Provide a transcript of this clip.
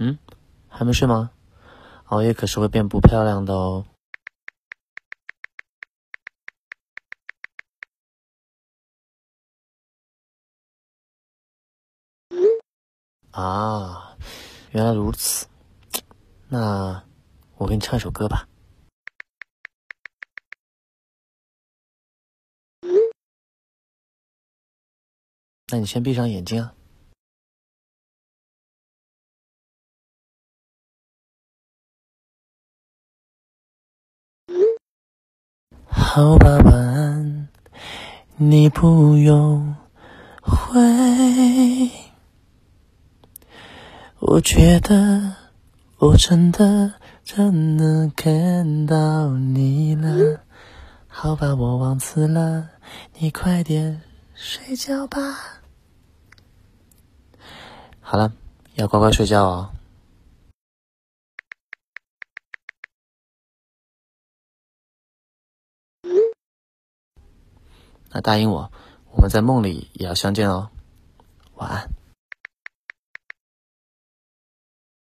嗯，还没睡吗？熬夜可是会变不漂亮的哦。啊，原来如此。那我给你唱一首歌吧。那你先闭上眼睛啊。好吧，晚安，你不用回。我觉得我真的真的看到你了。好吧，我忘词了，你快点睡觉吧。好了，要乖乖睡觉哦。那答应我，我们在梦里也要相见哦。晚安。